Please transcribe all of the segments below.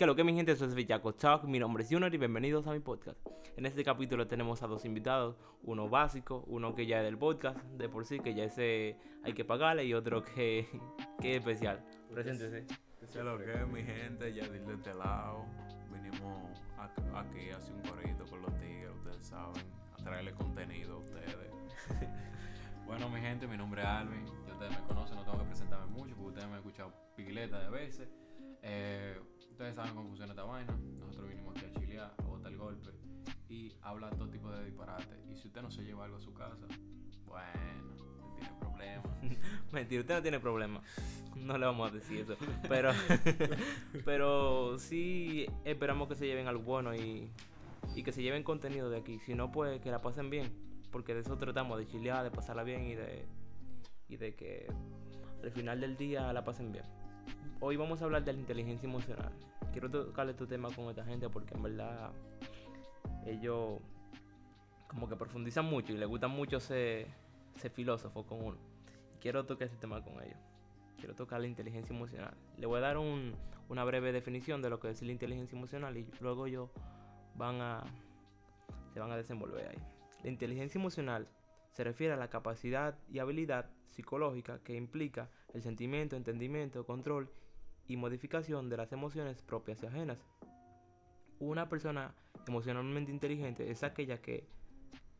Que lo que mi gente, eso es Villaco Talk. Mi nombre es Junior y bienvenidos a mi podcast. En este capítulo tenemos a dos invitados: uno básico, uno que ya es del podcast, de por sí, que ya ese hay que pagarle, y otro que, que es especial. Preséntese. ¿Qué lo que mi gente? Ya de este lado. Vinimos ac- aquí a hacer un corrido con los tigres, ustedes saben, a traerle contenido a ustedes. Bueno, mi gente, mi nombre es Alvin. Ya ustedes me conocen, no tengo que presentarme mucho porque ustedes me han escuchado pigleta de veces. Eh, ustedes saben cómo funciona esta vaina. Nosotros vinimos aquí a chilear, a botar el golpe y hablar todo tipo de disparate. Y si usted no se lleva algo a su casa, bueno, usted tiene problemas. Mentira, usted no tiene problema. No le vamos a decir eso. Pero, pero sí esperamos que se lleven algo bueno y, y que se lleven contenido de aquí. Si no, pues que la pasen bien. Porque de eso tratamos, de chilear, de pasarla bien y de, y de que al final del día la pasen bien. Hoy vamos a hablar de la inteligencia emocional. Quiero tocarle este tema con esta gente porque en verdad ellos como que profundizan mucho y les gusta mucho ser, filósofo con uno. Quiero tocar ese tema con ellos. Quiero tocar la inteligencia emocional. Le voy a dar un- una breve definición de lo que es la inteligencia emocional y luego ellos van a se van a desenvolver ahí. La inteligencia emocional se refiere a la capacidad y habilidad psicológica que implica el sentimiento, entendimiento, control y modificación de las emociones propias y ajenas. Una persona emocionalmente inteligente es aquella que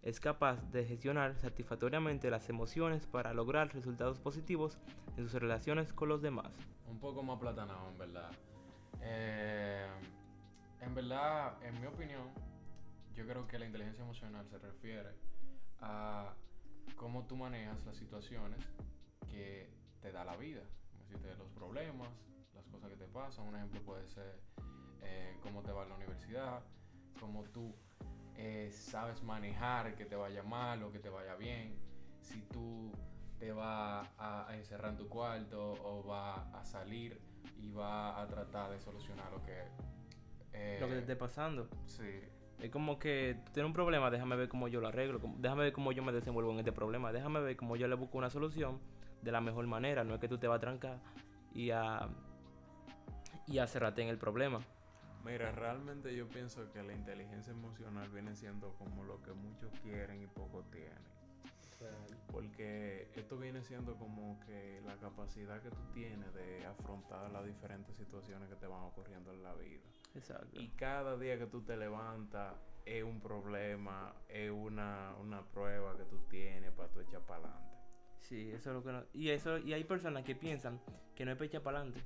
es capaz de gestionar satisfactoriamente las emociones para lograr resultados positivos en sus relaciones con los demás. Un poco más platanado, en verdad. Eh, en verdad, en mi opinión, yo creo que la inteligencia emocional se refiere a cómo tú manejas las situaciones que te da la vida. Los problemas, las cosas que te pasan. Un ejemplo puede ser eh, cómo te va en la universidad, cómo tú eh, sabes manejar que te vaya mal o que te vaya bien. Si tú te vas a, a encerrar en tu cuarto o vas a salir y vas a tratar de solucionar lo que... eh, Lo que te esté pasando. Sí, Es como que tú tienes un problema, déjame ver cómo yo lo arreglo, déjame ver cómo yo me desenvuelvo en este problema, déjame ver cómo yo le busco una solución de la mejor manera, no es que tú te vas a trancar y a, y a cerrarte en el problema. Mira, realmente yo pienso que la inteligencia emocional viene siendo como lo que muchos quieren y pocos tienen. Porque esto viene siendo como que la capacidad que tú tienes de afrontar las diferentes situaciones que te van ocurriendo en la vida. Exacto. Y cada día que tú te levantas es un problema, es una, una prueba que tú tienes para tú echar para adelante. Sí, eso es lo que no... Y, eso, y hay personas que piensan que no es para echar para adelante,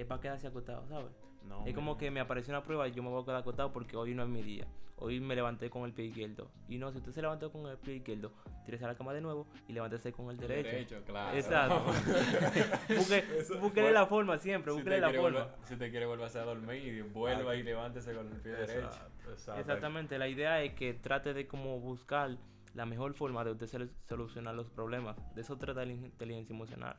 es para quedarse acostado, ¿sabes? No, Es como que me apareció una prueba y yo me voy a quedar acostado porque hoy no es mi día. Hoy me levanté con el pie izquierdo. Y no, si usted se levantó con el pie izquierdo, tírese a la cama de nuevo y levántese con el derecho. claro. Exacto. Busque, búsquele la forma siempre, Si búsquele la quiere forma. volver, si te quiere volver a dormir, vuelva y levántese con el pie derecho. Exacto. Exactamente, la idea es que trate de como buscar la mejor forma de usted solu- solucionar los problemas. De eso trata la in- inteligencia emocional.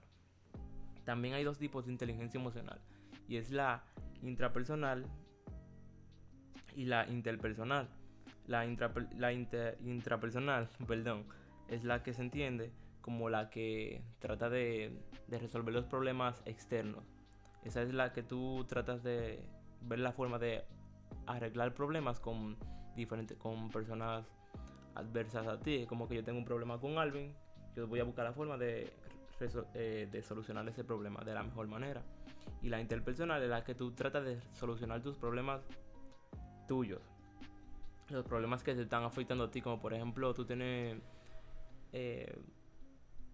También hay dos tipos de inteligencia emocional. Y es la intrapersonal y la interpersonal. La, intrapersonal, perdón, es la que se entiende como la que trata de, resolver los problemas externos. Esa es la que tú tratas de ver la forma de arreglar problemas con diferentes con personas adversas a ti. Como que yo tengo un problema con Alvin, yo voy a buscar la forma de, eh, de solucionar ese problema de la mejor manera. Y la interpersonal es la que tú tratas de solucionar tus problemas tuyos. Los problemas que te están afectando a ti, como por ejemplo, tú tienes eh,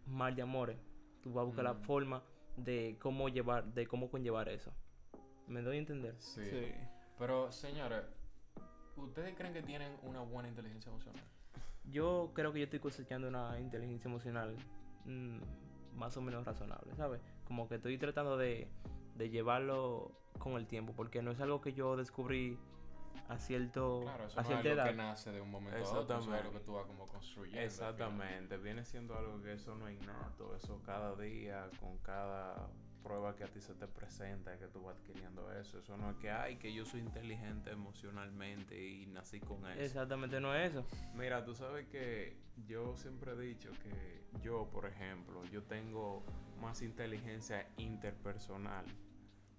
mal de amores. Tú vas a buscar la Mm. forma de cómo llevar, de cómo conllevar eso. ¿Me doy a entender? Sí. Sí. Pero, señores, ¿ustedes creen que tienen una buena inteligencia emocional? Yo creo que yo estoy cosechando una inteligencia emocional mm, más o menos razonable, ¿sabes? Como que estoy tratando de, de llevarlo con el tiempo, porque no es algo que yo descubrí a cierto Claro, eso a no es algo edad. que nace de un momento a otro, eso es algo Exactamente. que tú vas como construyendo. Exactamente, viene siendo algo que eso no es innato, eso cada día, con cada prueba que a ti se te presenta, es que tú vas adquiriendo eso. Eso no es que, ay, que yo soy inteligente emocionalmente y nací con eso. Exactamente, no es eso. Mira, tú sabes que yo siempre he dicho que yo, por ejemplo, yo tengo más inteligencia interpersonal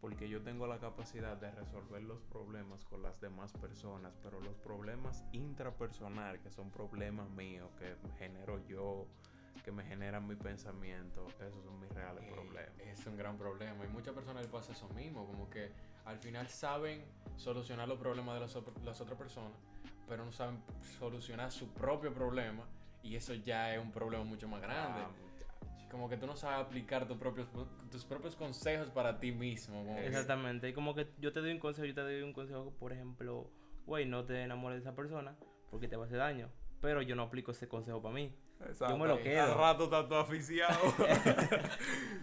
porque yo tengo la capacidad de resolver los problemas con las demás personas, pero los problemas intrapersonales, que son problemas míos, que genero yo, que me generan mi pensamiento, esos son mis reales Eh, problemas. Es un gran problema. Y muchas personas les pasa eso mismo, como que al final saben solucionar los problemas de las, otras personas, pero no saben solucionar su propio problema. Y eso ya es un problema mucho más grande. Ah. Como que tú no sabes aplicar tus propios, tus propios consejos para ti mismo. como que- Exactamente. Y como que yo te doy un consejo, yo te doy un consejo, por ejemplo, güey, no te enamores de esa persona porque te va a hacer daño. Pero yo no aplico ese consejo para mí. Exacto. me lo Al quedo. rato está todo aficiado.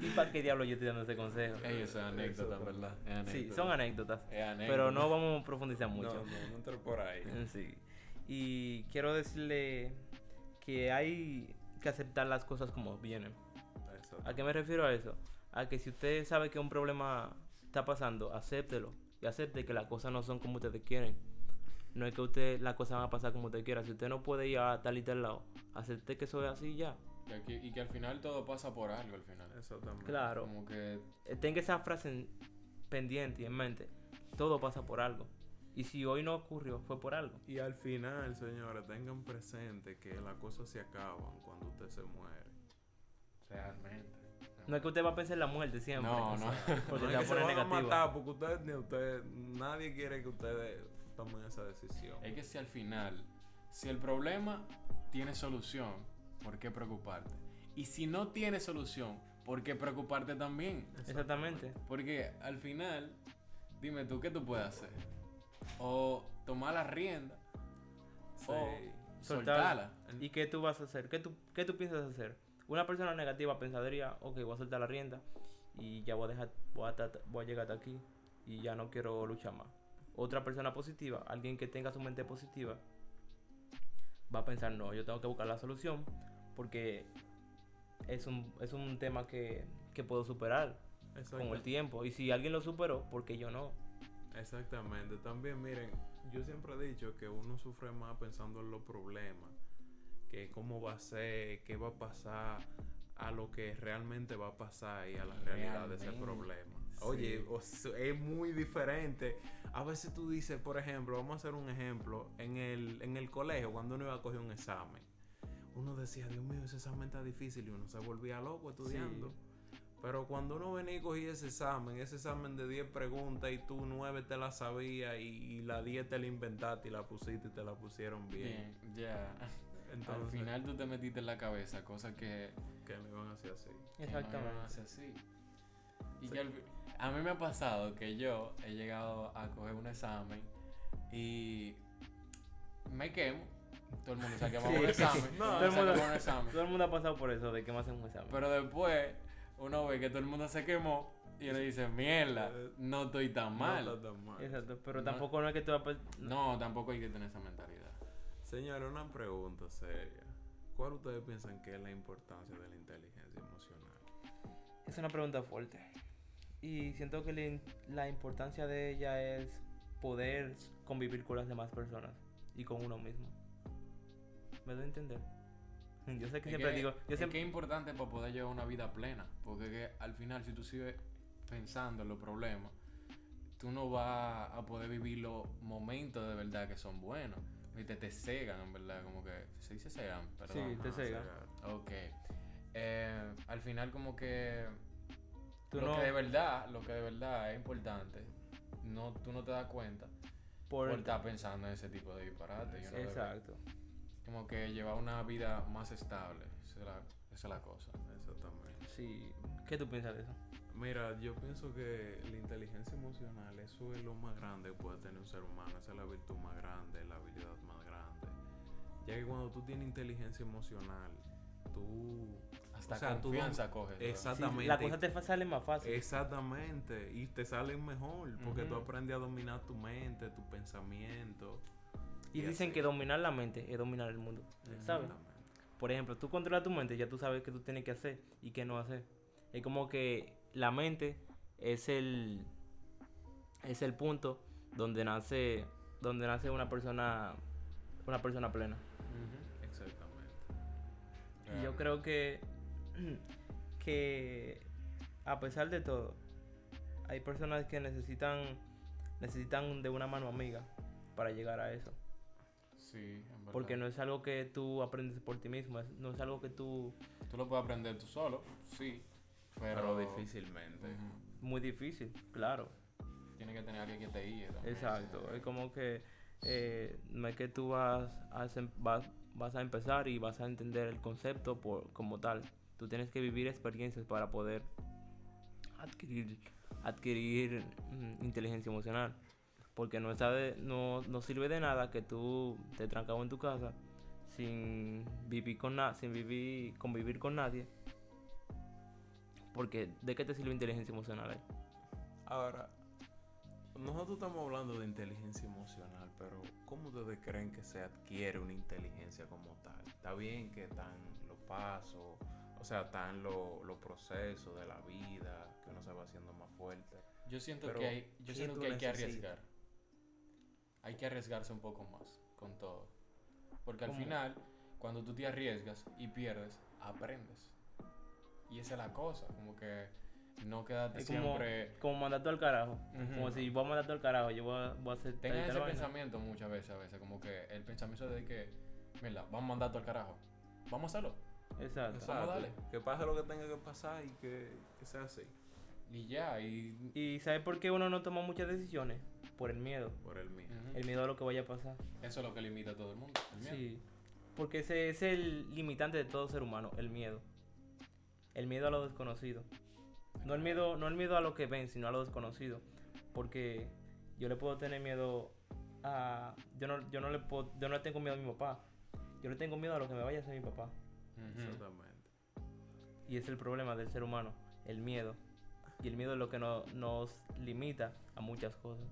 ¿Y para qué diablo yo estoy dando ese consejo? Ey, eso es anécdota, Eso ¿verdad? Es Sí, anécdota. son anécdotas. Es anécdota. Pero no vamos a profundizar no, mucho. no, no entres por ahí. Sí. Y quiero decirle que hay que aceptar las cosas como vienen. Exacto. ¿A qué me refiero a eso? A que si usted sabe que un problema está pasando, acéptelo. Y acepte que las cosas no son como ustedes quieren. No es que usted las cosas van a pasar como usted quiera. Si usted no puede ir a tal y tal lado, acepte que eso es así y ya. Y, aquí- y que al final todo pasa por algo al final. Exactamente. Claro. Como que Eh, Tenga esa frase en- pendiente y en mente. Todo pasa por algo. Y si hoy no ocurrió, fue por algo. Y al final, señores, tengan presente que las cosas se acaban cuando usted se muere. realmente. No es que usted va a pensar en la muerte siempre. No, no. Porque no se es va que se van a matar porque usted, ni usted, nadie quiere que ustedes tomen esa decisión. Es que si al final, si el problema tiene solución, ¿por qué preocuparte? Y si no tiene solución, ¿por qué preocuparte también? Exactamente. Porque al final, dime tú, ¿qué tú puedes hacer? O tomar la rienda, Sí. o Soltar. soltarla. ¿Y qué tú vas a hacer? ¿Qué tú, qué tú piensas hacer? Una persona negativa pensaría, ok, voy a soltar la rienda y ya voy a dejar, voy a, voy a llegar hasta aquí y ya no quiero luchar más. Otra persona positiva, alguien que tenga su mente positiva, va a pensar, no, yo tengo que buscar la solución porque es un, es un tema que, que puedo superar con el tiempo. Y si alguien lo superó, ¿por qué yo no? Exactamente. También, miren, yo siempre he dicho que uno sufre más pensando en los problemas, que cómo va a ser, qué va a pasar, a lo que realmente va a pasar y a la realidad de ese problema. Sí. Oye, o sea, es muy diferente. A veces tú dices, por ejemplo, vamos a hacer un ejemplo, en el, en el colegio, cuando uno iba a coger un examen, uno decía, Dios mío, ese examen está difícil y uno se volvía loco estudiando. Pero cuando uno venía y cogía ese examen, ese examen de 10 preguntas y tú 9 te la sabías y, y la 10 te la inventaste y la pusiste y te la pusieron bien. Bien, ya. Entonces, al final tú te metiste en la cabeza cosas que, que lo iban a hacer así. que no Exactamente. así. Y Sí. que a mí me ha pasado que yo he llegado a coger un examen y me quemo. Todo el mundo sabe que vamos a un Sí. examen. No, todo el mundo un examen. Todo el mundo ha pasado por eso, de que me hacen un examen. Pero después uno ve que todo el mundo se quemó y uno dice, mierda, no estoy tan mal. No tan mal. Exacto, pero No. tampoco no es que tú vas a No, tampoco hay que tener esa mentalidad. Señores, una pregunta seria. ¿Cuál ustedes piensan que es la importancia de la inteligencia emocional? Es una pregunta fuerte. Y siento que la importancia de ella es poder convivir con las demás personas y con uno mismo. ¿Me doy a entender? Yo sé que Es siempre que- digo, yo es siempre... que es importante para poder llevar una vida plena. Porque que al final, si tú sigues pensando en los problemas, tú no vas a poder vivir los momentos de verdad que son buenos. Viste, te cegan, en verdad, como que se dice cegan, perdón. Sí, te Ajá, cega. cegar. Ok. Eh, al final como que Tú lo no- que de verdad, lo que de verdad es importante, no, tú no te das cuenta por, por... estar pensando en ese tipo de disparate. y debe Exacto. como que llevar una vida más estable. Esa es la, esa es la cosa. Exactamente. Sí. ¿Qué tú piensas de eso? Mira, yo pienso que la inteligencia emocional, eso es lo más grande que puede tener un ser humano. Esa es la virtud más grande, la habilidad más grande. Ya que cuando tú tienes inteligencia emocional, tú... Hasta o sea, tú confianza coges. ¿verdad? Exacto. Sí, Exactamente. la cosa te sale más fácil. Exactamente. Y te salen mejor porque tú Ujú. aprendes a dominar tu mente, tu pensamiento. y y dicen así. que dominar la mente es dominar el mundo. ¿Sabes? Exactamente. Por ejemplo, tú controlas tu mente, ya tú sabes qué tú tienes que hacer y qué no hacer. Es como que la mente es el es el punto donde nace donde nace una persona una persona plena. Exactamente. Y yo creo que que a pesar de todo hay personas que necesitan necesitan de una mano amiga para llegar a eso. Sí, en verdad. Porque no es algo que tú aprendes por ti mismo, es- no es algo que tú... Tú lo puedes aprender tú solo, sí. Pero, Pero difícilmente. Muy difícil, claro. Tiene que tener alguien que te guíe también. Exacto. Es como que eh, no es que tú vas a, vas, vas a empezar y vas a entender el concepto por, como tal. Tú tienes que vivir experiencias para poder adquirir, adquirir mm, inteligencia emocional. Porque no, está de- no, no sirve de nada que tú te trancado en tu casa sin vivir con na- sin vivir, convivir con nadie. Porque ¿de qué te sirve inteligencia emocional ahí? Ahora, nosotros estamos hablando de inteligencia emocional, pero ¿cómo ustedes creen que se adquiere una inteligencia como tal? Está bien que están los pasos, o sea, están lo- los procesos de la vida, que uno se va haciendo más fuerte. Yo siento Pero, que hay, yo ¿qué siento que hay que arriesgar. Hay que arriesgarse un poco más con todo. Porque al ¿Cómo? final, cuando tú te arriesgas y pierdes, aprendes. Y esa es la cosa, como que no quedarte Es como, siempre... como mandarte al carajo. Ujú. Como si voy a mandarte al carajo, yo voy a, voy a hacer y ese pensamiento muchas veces, a veces, como que el pensamiento de que, mira, vamos a mandar todo al carajo. Vamos a hacerlo. Exacto. Vamos a darle. Que pase lo que tenga que pasar y que, que sea así, Y ya, y... ¿Y sabes por qué uno no toma muchas decisiones? Por el miedo. por el mío. Ujú. El miedo a lo que vaya a pasar. Eso es lo que limita a todo el mundo. el miedo. Sí. Porque ese es el limitante de todo ser humano, el miedo. El miedo a lo desconocido. No el miedo, no el miedo a lo que ven, sino a lo desconocido. Porque yo le puedo tener miedo a. Yo no, yo no le puedo, yo no le tengo miedo a mi papá. Yo le tengo miedo a lo que me vaya a hacer mi papá. Exactamente. Y es el problema del ser humano, el miedo. Y el miedo es lo que no- nos limita a muchas cosas.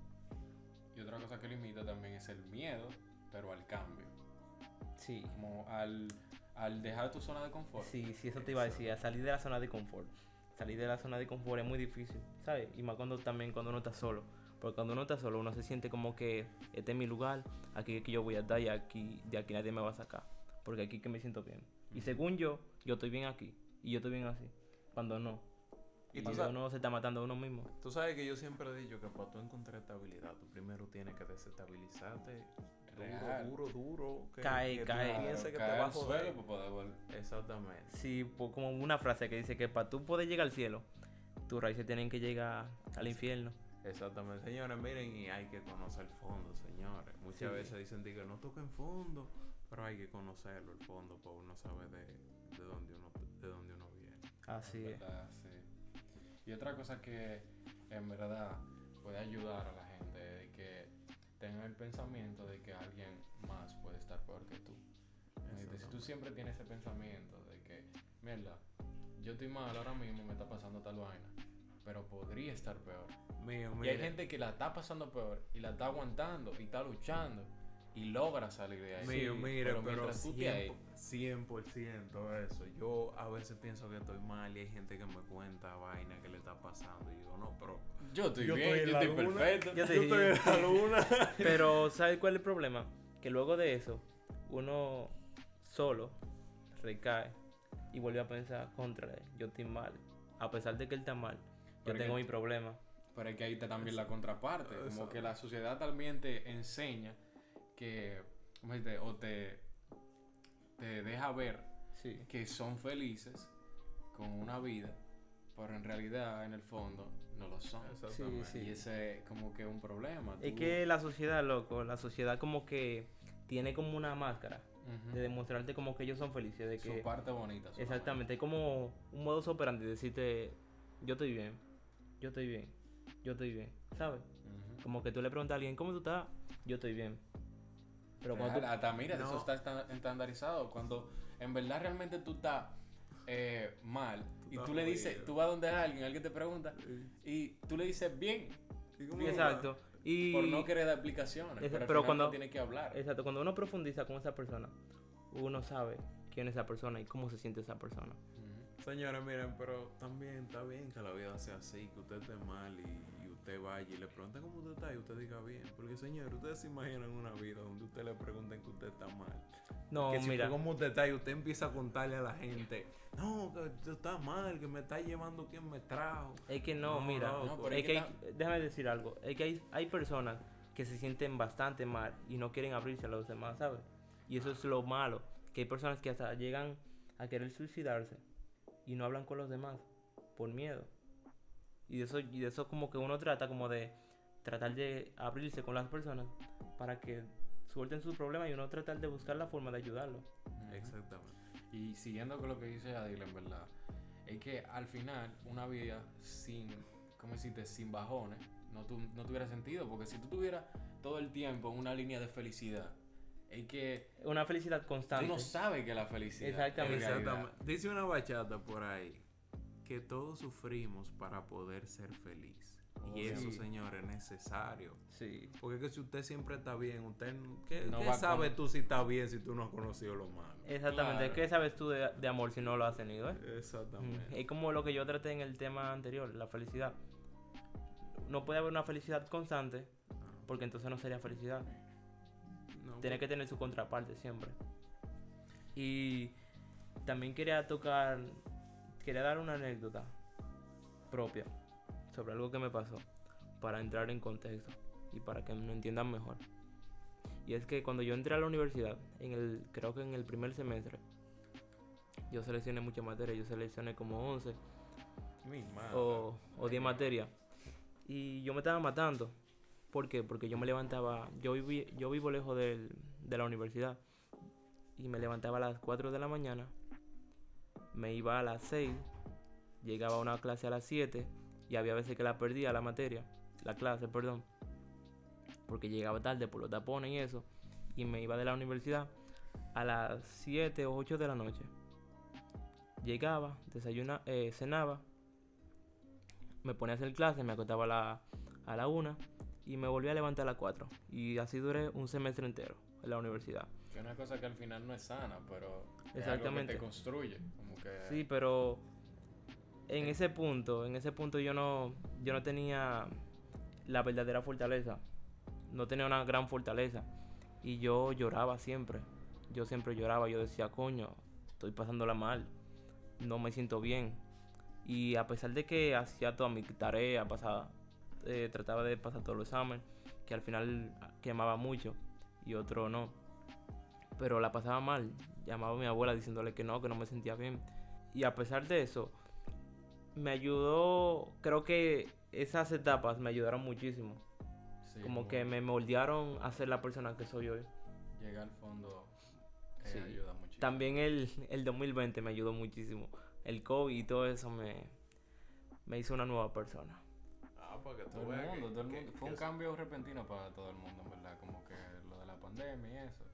Y otra cosa que limita también es el miedo, pero al cambio. Sí. Como al, al dejar tu zona de confort. Sí, sí, eso te iba a decir, a salir de la zona de confort. Salir de la zona de confort es muy difícil, ¿sabes? Y más cuando también cuando uno está solo. Porque cuando uno está solo, uno se siente como que este es mi lugar, aquí es que yo voy a estar y aquí, de aquí nadie me va a sacar. Porque aquí es que me siento bien. Y según yo, yo estoy bien aquí. Y yo estoy bien así. Cuando no. Y cuando sabes, uno se está matando a uno mismo. tú sabes que yo siempre he dicho que para tú encontrar estabilidad, tú primero tienes que desestabilizarte Real. duro, duro, duro. Que, Cae, que cae. Tú pienses que te caer va a joder. suelo para poder volver. Exactamente. Sí, pues como una frase que dice que para tú poder llegar al cielo, tus raíces tienen que llegar al infierno. Exactamente, señores, miren, y hay que conocer el fondo, señores. Muchas Sí. veces dicen di que no toquen fondo, pero hay que conocerlo, el fondo, para uno saber de, de dónde uno de dónde uno viene. Así es. ¿verdad? Sí. Y otra cosa que en verdad puede ayudar a la tengan el pensamiento de que alguien más puede estar peor que tú. Si tú siempre tienes ese pensamiento de que, mierda, yo estoy mal ahora mismo, me está pasando tal vaina, pero podría estar peor. Mío, Y hay gente que la está pasando peor y la está aguantando y está luchando y logra salir de ahí. mío, Sí, mire, pero pero, mientras tú estés ahí, 100%, 100% eso. Yo a veces pienso que estoy mal y hay gente que me cuenta vaina que le está pasando y yo no, pero yo estoy Yo bien, estoy yo estoy luna. perfecto. Yo te yo estoy en la luna. Pero, ¿sabes cuál es el problema? Que luego de eso, uno solo recae y vuelve a pensar, contra, yo estoy mal. A pesar de que él está mal, yo Pero tengo que- mi problema. Pero hay que ahí está también la contraparte. Como que la sociedad también te enseña que, ¿cómo se dice? O te, te deja ver Sí. que son felices con una vida, pero en realidad, en el fondo, no lo son. Sí. Y ese es como que un problema. Es Tú- que la sociedad, loco, la sociedad como que tiene como una máscara de demostrarte como que ellos son felices, de Su que... parte bonita. su Exactamente, es como un modo operandi, decirte, yo estoy bien, yo estoy bien, yo estoy bien, ¿sabes? Como que tú le preguntas a alguien, ¿cómo tú estás? Yo estoy bien. Pero cuando tú... Hasta mira, No. eso está esta- estandarizado. Cuando en verdad realmente tú estás eh, mal y estás tú le dices, tú vas donde alguien, alguien te pregunta y tú le dices bien exacto. Y... por no querer dar explicaciones. Pero pero cuando- uno tiene que hablar. Exacto, cuando uno profundiza con esa persona, uno sabe quién es esa persona y cómo se siente esa persona. Ujú. Señores, miren, pero también está bien que la vida sea así, que usted esté mal y usted vaya y le pregunta cómo usted está y usted diga bien. Porque, señor, ustedes se imaginan una vida donde usted le pregunten que usted está mal. No, que si mira. usted, cómo usted está y usted empieza a contarle a la gente, no, que usted está mal, que me está llevando quien me trajo. Es que no, No, mira. No, es que hay- déjame decir algo. Es que hay, hay personas que se sienten bastante mal y no quieren abrirse a los demás, ¿sabes? Y eso es lo malo. Que hay personas que hasta llegan a querer suicidarse y no hablan con los demás por miedo. Y de eso, y de eso como que uno trata como de tratar de abrirse con las personas para que suelten sus problemas y uno tratar de buscar la forma de ayudarlo. Ujú. Exactamente. Y siguiendo con lo que dice Adil, en verdad, es que al final una vida sin, ¿cómo decirte? Sin bajones no, tu- no tuviera sentido, porque si tú tuvieras todo el tiempo en una línea de felicidad, es que Una felicidad tú constante. no sabes que la felicidad Exactamente. Exactamente. Dice una bachata por ahí que todos sufrimos para poder ser feliz. Oh, y eso, sí. señores, es necesario. Sí. Porque es que si usted siempre está bien, usted ¿qué, No qué va sabe con- tú si está bien si tú no has conocido lo malo? Exactamente. Claro. ¿Qué sabes tú de, de amor si no lo has tenido, eh? Exactamente. Es como lo que yo traté en el tema anterior, la felicidad. No puede haber una felicidad constante, porque entonces no sería felicidad. No, Tiene que tener su contraparte siempre. Y también quería tocar, quería dar una anécdota propia sobre algo que me pasó, para entrar en contexto y para que me entiendan mejor. Y es que cuando yo entré a la universidad, en el, creo que en el primer semestre, yo seleccioné muchas materias, yo seleccioné como 11 Mi madre. o, o 10 materias. Y yo me estaba matando. ¿Por qué? Porque yo me levantaba, yo, viví, yo vivo lejos del- de la universidad. Y me levantaba a las 4 de la mañana. Me iba a las 6. Llegaba a una clase a las 7. Y había veces que la perdía la materia. La clase, perdón. Porque llegaba tarde por los tapones y eso. Y me iba de la universidad a las 7 o 8 de la noche. Llegaba, desayuna, eh, cenaba, me ponía a hacer clase, me acostaba a la, a la 1 y me volví a levantar a las 4. Y así duré un semestre entero en la universidad. Que es una cosa que al final no es sana, pero es algo que te construye. Como que Sí, pero en ese punto, en ese punto yo no, yo no tenía la verdadera fortaleza. No tenía una gran fortaleza. Y yo lloraba siempre. Yo siempre lloraba. Yo decía, coño, estoy pasándola mal. No me siento bien. Y a pesar de que hacía toda mi tarea, pasaba, eh, trataba de pasar todos los exámenes, que al final quemaba mucho y otro no. Pero la pasaba mal. Llamaba a mi abuela diciéndole que no, que no me sentía bien. Y a pesar de eso, me ayudó, creo que esas etapas me ayudaron muchísimo. sí, como que me moldearon a ser la persona que soy hoy. Llega al fondo Sí. ayuda muchísimo. También el, el 2020 me ayudó muchísimo. El COVID y todo eso me, me hizo una nueva persona. Ah, para que tú Todo el mundo, que- todo el mundo. que Fue un eso- cambio repentino para todo el mundo, en verdad. Como que lo de la pandemia y eso.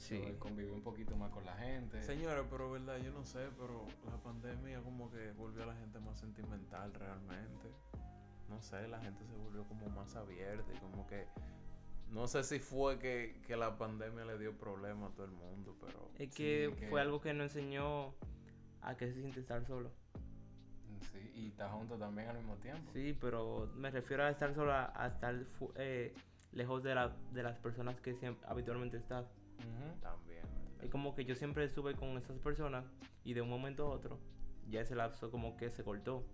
Sí. Convivir un poquito más con la gente. Señores, pero verdad, yo no sé, pero la pandemia como que volvió a la gente más sentimental realmente. No sé, la gente se volvió como más abierta y como que... No sé si fue que, que la pandemia le dio problemas a todo el mundo, pero... Es Sí, que que- fue algo que nos enseñó a que se siente estar solo. Sí, y está junto también al mismo tiempo. Sí, pero me refiero a estar solo, a, a estar eh, lejos de, la, de las personas que siempre, habitualmente estás. Ujú. También, ¿verdad? Es como que yo siempre estuve con esas personas y de un momento a otro ya ese lapso como que se cortó.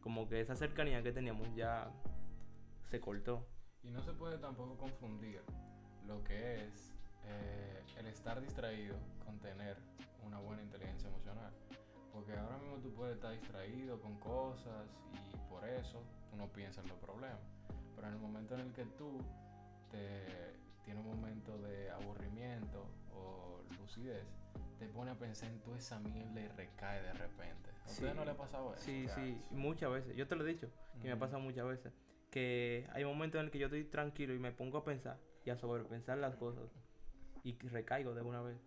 Como que esa cercanía que teníamos ya se cortó. Y no se puede tampoco confundir lo que es eh, el estar distraído con tener una buena inteligencia emocional. Porque ahora mismo tú puedes estar distraído con cosas y por eso tú no piensas en los problemas. Pero en el momento en el que tú te tienes un momento de aburrimiento o lucidez, te pone a pensar en toda esa mierda y recae de repente. ¿A ustedes Sí. no le ha pasado eso? Sí, O sea, sí, muchas veces. Yo te lo he dicho, que me ha pasado muchas veces. Que hay momentos en el que yo estoy tranquilo y me pongo a pensar y a sobrepensar las cosas. Y que recaigo de una vez.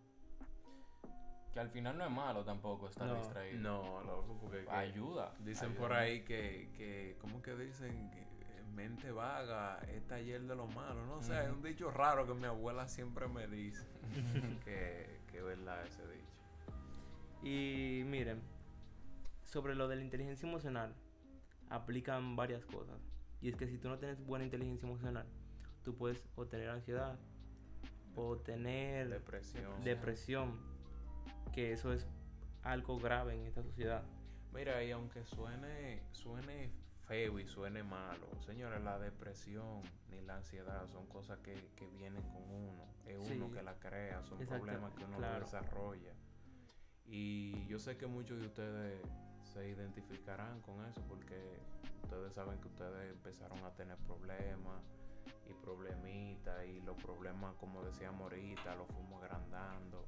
Que al final no es malo tampoco estar No. distraído. No, loco, porque... que- Ayuda. Dicen ayuda por ahí que, que, ¿cómo que dicen? Que mente vaga es taller de lo malo, no sé, es Ujú. un dicho raro que mi abuela siempre me dice, que, que es verdad ese dicho. Y miren, sobre lo de la inteligencia emocional, aplican varias cosas. Y es que si tú no tienes buena inteligencia emocional, tú puedes o tener ansiedad o tener Depresión. depresión, que eso es algo grave en esta sociedad. Mira, y aunque suene, suene feo y suene malo, señores, la depresión ni la ansiedad son cosas que, que vienen con uno. Es uno Sí. que la crea, son problemas que uno claro. desarrolla. Y yo sé que muchos de ustedes se identificarán con eso porque ustedes saben que ustedes empezaron a tener problemas y problemitas y los problemas, como decíamos ahorita, los fuimos agrandando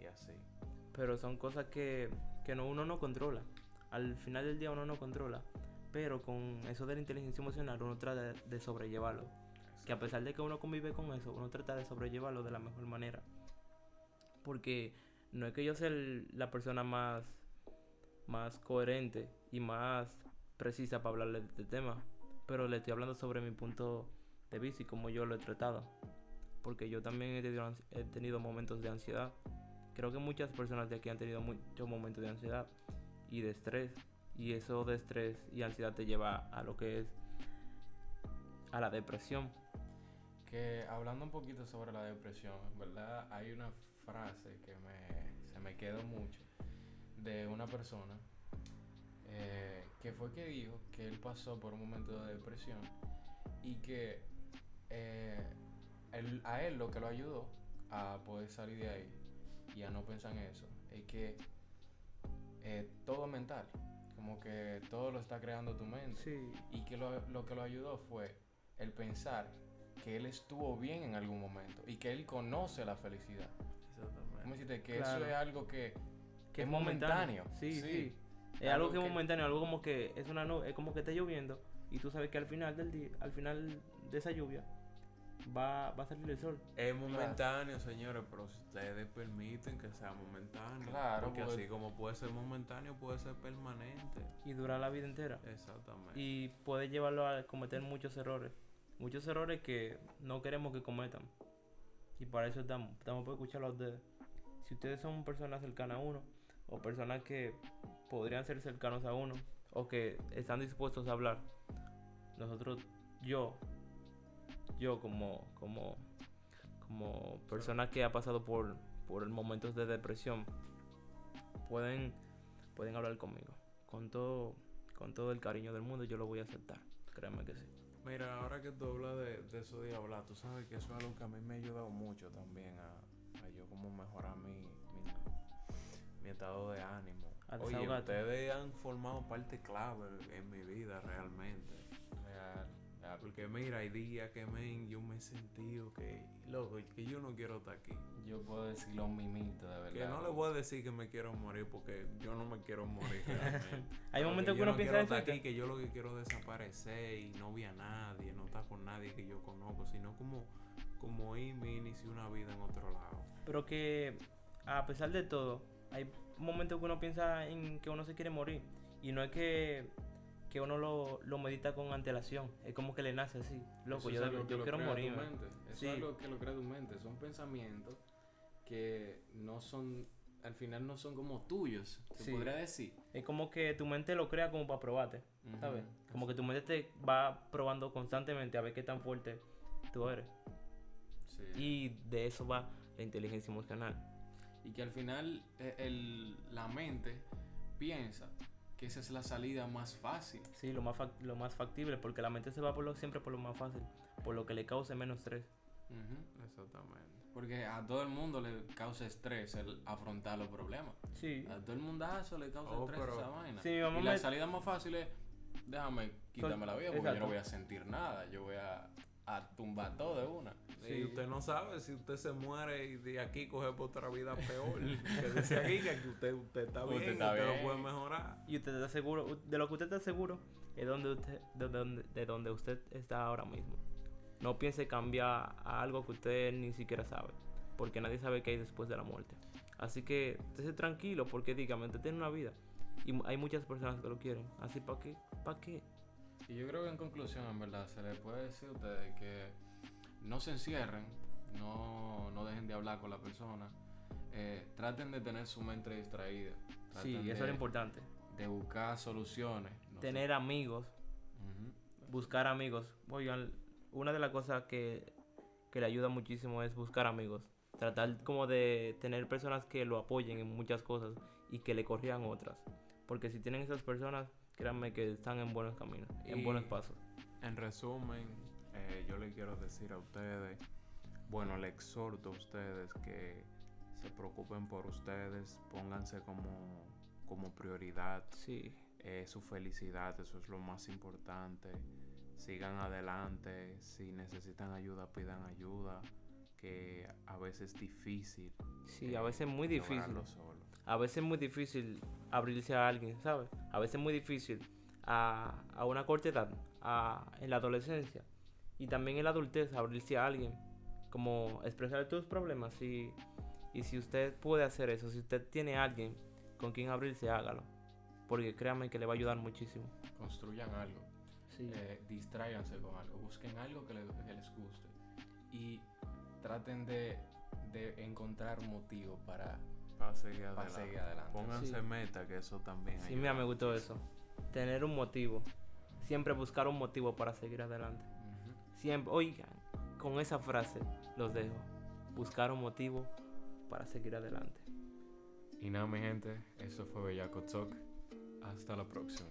y así. Pero son cosas que, que no, uno no controla. Al final del día uno no controla. Pero con eso de la inteligencia emocional uno trata de, sobrellevarlo. Que a pesar de que uno convive con eso, uno trata de sobrellevarlo de la mejor manera. Porque no es que yo sea el- la persona más, más coherente y más precisa para hablarle de este tema. Pero le estoy hablando sobre mi punto de vista y cómo yo lo he tratado. Porque yo también he tenido, he tenido momentos de ansiedad. Creo que muchas personas de aquí han tenido muchos momentos de ansiedad y de estrés. Y eso de estrés y ansiedad te lleva a lo que es a la depresión. Que hablando un poquito sobre la depresión, ¿verdad? Hay una frase que me, se me quedó mucho de una persona eh, que fue que dijo que él pasó por un momento de depresión y que eh, a él lo que lo ayudó a poder salir de ahí y a no pensar en eso es que eh, todo mental, como que todo lo está creando tu mente Sí, y que lo, lo que lo ayudó fue el pensar que él estuvo bien en algún momento y que él conoce la felicidad. ¿Cómo Exactamente. decirte? Que Claro. eso es algo que, que es momentáneo. momentáneo. Sí, Sí. sí. Es Algo algo que es momentáneo, algo como que es una nube, es como que está lloviendo y tú sabes que al final del día, al final de esa lluvia va, va a salir el sol. Es momentáneo, señores, pero si ustedes permiten que sea momentáneo. Claro, Porque pues- así como puede ser momentáneo, puede ser permanente. y dura la vida entera. Exactamente. Y puede llevarlo a cometer muchos errores. Muchos errores que no queremos que cometan. Y para eso estamos. Estamos para escucharlo a ustedes. Si ustedes son personas cercanas a uno, o personas que podrían ser cercanos a uno, o que están dispuestos a hablar, nosotros, yo, yo como, como, como persona que ha pasado por, por momentos de depresión, pueden, pueden hablar conmigo. Con todo, con todo el cariño del mundo, yo lo voy a aceptar. Créanme que sí. Mira, ahora que tú hablas de, de eso de hablar, tú sabes que eso es algo que a mí me ha ayudado mucho también a, a yo como mejorar mi, mi, mi estado de ánimo. Oye, ustedes han formado parte clave en mi vida realmente. Real. Porque mira, hay días que men, yo me he sentido que, loco, que yo no quiero estar aquí. Yo puedo decir lo mimito, de verdad. Que no le voy a decir que me quiero morir porque yo no me quiero morir realmente. Hay momentos que uno no piensa eso. estar aquí, que- yo lo que quiero es desaparecer y no vi a nadie, no estar con nadie que yo conozco, sino como, como irme iniciar una vida en otro lado. Pero que a pesar de todo, hay momentos que uno piensa en que uno se quiere morir. Y no es que, que uno lo, lo medita con antelación. Es como que le nace así. Loco, yo, yo lo quiero mente. Eso Sí. es algo que lo crea tu mente. Son pensamientos que no son, al final no son como tuyos, se Sí. podría decir. Es como que tu mente lo crea como para probarte. ¿Sabes? Ujú. Como que tu mente te va probando constantemente a ver qué tan fuerte tú eres. Sí. Y de eso va la inteligencia emocional. Y que al final eh, el, la mente piensa que esa es la salida más fácil. Sí, lo más, lo más factible, porque la mente se va por lo, siempre por lo más fácil, por lo que le cause menos estrés. Ujú. Exactamente. Porque a todo el mundo le causa estrés el afrontar los problemas. Sí, A todo el mundazo le causa Oh, estrés pero- esa vaina. Sí, mamá y la me- salida más fácil es, déjame quitarme la vida porque yo no voy a sentir nada. Yo voy a, a tumbar todo de una. Sí. usted no sabe si usted se muere y de aquí coge por otra vida peor. que dice aquí que usted, usted está Usted bien, está usted bien. lo puede mejorar. y usted está seguro, de lo que usted está seguro, es donde usted, de donde, de donde usted está ahora mismo. No piense cambiar a algo que usted ni siquiera sabe, porque nadie sabe qué hay después de la muerte. Así que esté tranquilo, porque dígame, usted tiene una vida. Y hay muchas personas que lo quieren. Así, ¿para qué? ¿Para qué? Y yo creo que en conclusión, en verdad, se les puede decir a ustedes que no se encierren, no, no dejen de hablar con la persona, eh, traten de tener su mente distraída. Sí, eso es lo importante. De buscar soluciones. no sé. Tener amigos, buscar amigos. Oigan, una de las cosas que, que le ayuda muchísimo es buscar amigos. Tratar como de tener personas que lo apoyen en muchas cosas y que le corrijan otras. Porque si tienen esas personas, créanme que están en buenos caminos, en Y- buenos pasos. En resumen, eh, yo le quiero decir a ustedes, bueno, le exhorto a ustedes que se preocupen por ustedes, pónganse como, como prioridad Sí, eh, su felicidad, eso es lo más importante. Sigan adelante, si necesitan ayuda, pidan ayuda, que a veces es difícil. sí, eh, a veces es muy difícil. lograrlo solo. A veces es muy difícil abrirse a alguien, ¿sabes? A veces es muy difícil a, a una corta edad, a, en la adolescencia y también en la adultez abrirse a alguien, como expresar tus problemas y, y si usted puede hacer eso, si usted tiene a alguien con quien abrirse, hágalo, porque créanme que le va a ayudar muchísimo. Construyan algo. Sí, eh, distráiganse con algo, busquen algo que, le- que les guste y traten de, de encontrar motivo para, Para seguir para adelante. seguir adelante. Pónganse Sí. meta, que eso también sí, mira, me gustó eso. Tener un motivo, siempre buscar un motivo para seguir adelante. Siempre, oigan, con esa frase los dejo. Buscar un motivo para seguir adelante. Y nada, mi gente, eso fue Bellaco Talk. Hasta la próxima.